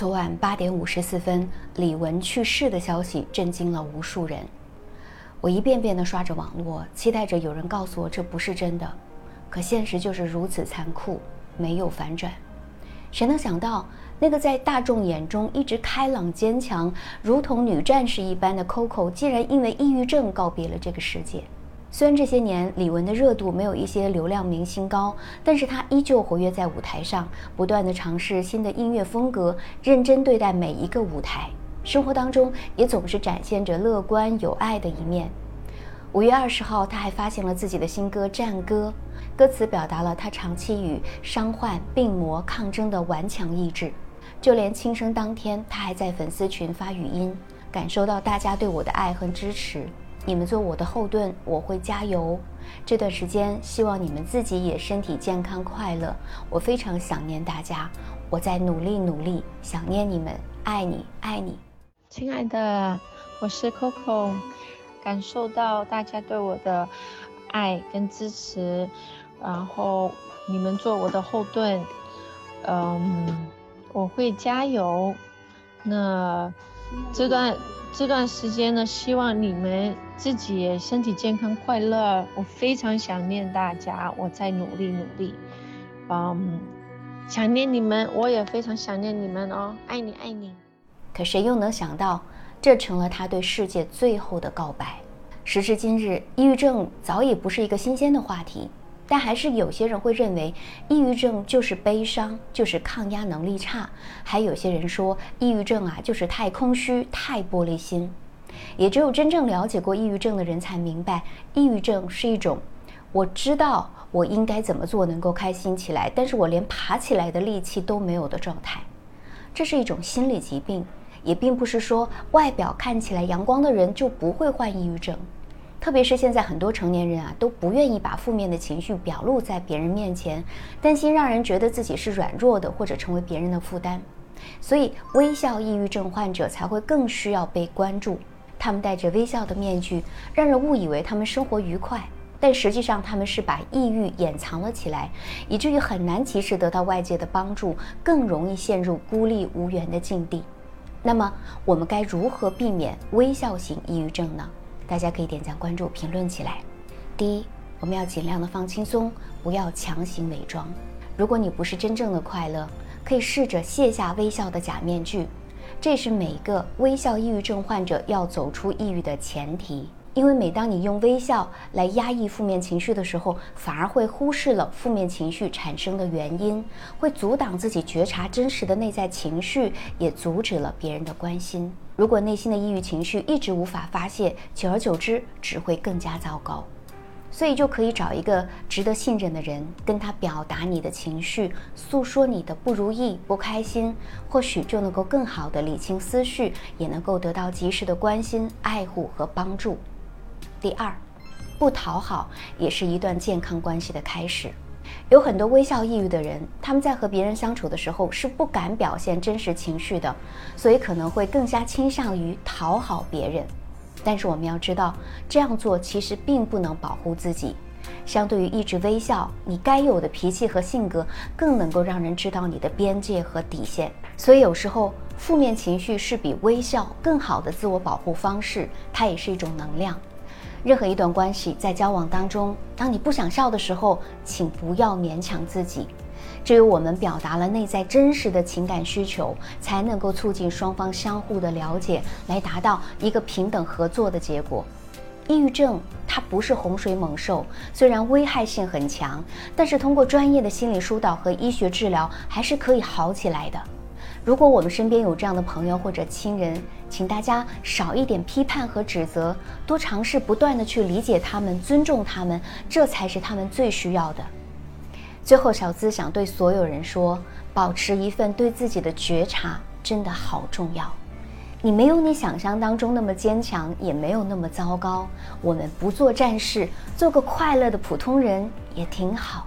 昨晚八点五十四分，李玟去世的消息震惊了无数人。我一遍遍地刷着网络，期待着有人告诉我这不是真的。可现实就是如此残酷，没有反转。谁能想到，那个在大众眼中一直开朗坚强，如同女战士一般的 Coco，竟然因为抑郁症告别了这个世界？虽然这些年李玟的热度没有一些流量明星高，但是她依旧活跃在舞台上，不断的尝试新的音乐风格，认真对待每一个舞台。生活当中也总是展现着乐观有爱的一面。五月二十号，她还发行了自己的新歌《战歌》，歌词表达了她长期与伤患、病魔抗争的顽强意志。就连轻生当天，她还在粉丝群发语音，感受到大家对我的爱和支持。你们做我的后盾，我会加油。这段时间，希望你们自己也身体健康、快乐。我非常想念大家，我在努力努力，想念你们，爱你，爱你，亲爱的，我是 Coco，感受到大家对我的爱跟支持，然后你们做我的后盾，嗯，我会加油。那这段。这段时间呢，希望你们自己身体健康、快乐。我非常想念大家，我在努力努力，嗯，想念你们，我也非常想念你们哦，爱你爱你。可谁又能想到，这成了他对世界最后的告白？时至今日，抑郁症早已不是一个新鲜的话题。但还是有些人会认为，抑郁症就是悲伤，就是抗压能力差。还有些人说，抑郁症啊，就是太空虚、太玻璃心。也只有真正了解过抑郁症的人才明白，抑郁症是一种，我知道我应该怎么做能够开心起来，但是我连爬起来的力气都没有的状态。这是一种心理疾病，也并不是说外表看起来阳光的人就不会患抑郁症。特别是现在很多成年人啊都不愿意把负面的情绪表露在别人面前，担心让人觉得自己是软弱的或者成为别人的负担，所以微笑抑郁症患者才会更需要被关注。他们戴着微笑的面具，让人误以为他们生活愉快，但实际上他们是把抑郁掩藏了起来，以至于很难及时得到外界的帮助，更容易陷入孤立无援的境地。那么我们该如何避免微笑型抑郁症呢？大家可以点赞、关注、评论起来。第一，我们要尽量的放轻松，不要强行伪装。如果你不是真正的快乐，可以试着卸下微笑的假面具，这是每个微笑抑郁症患者要走出抑郁的前提。因为每当你用微笑来压抑负面情绪的时候，反而会忽视了负面情绪产生的原因，会阻挡自己觉察真实的内在情绪，也阻止了别人的关心。如果内心的抑郁情绪一直无法发泄，久而久之只会更加糟糕。所以就可以找一个值得信任的人，跟他表达你的情绪，诉说你的不如意、不开心，或许就能够更好的理清思绪，也能够得到及时的关心、爱护和帮助。第二，不讨好也是一段健康关系的开始。有很多微笑抑郁的人，他们在和别人相处的时候是不敢表现真实情绪的，所以可能会更加倾向于讨好别人。但是我们要知道，这样做其实并不能保护自己。相对于一直微笑，你该有的脾气和性格更能够让人知道你的边界和底线。所以有时候负面情绪是比微笑更好的自我保护方式，它也是一种能量。任何一段关系在交往当中，当你不想笑的时候，请不要勉强自己。只有我们表达了内在真实的情感需求，才能够促进双方相互的了解，来达到一个平等合作的结果。抑郁症它不是洪水猛兽，虽然危害性很强，但是通过专业的心理疏导和医学治疗，还是可以好起来的。如果我们身边有这样的朋友或者亲人，请大家少一点批判和指责，多尝试不断的去理解他们、尊重他们，这才是他们最需要的。最后，小资想对所有人说：保持一份对自己的觉察，真的好重要。你没有你想象当中那么坚强，也没有那么糟糕。我们不做战士，做个快乐的普通人也挺好。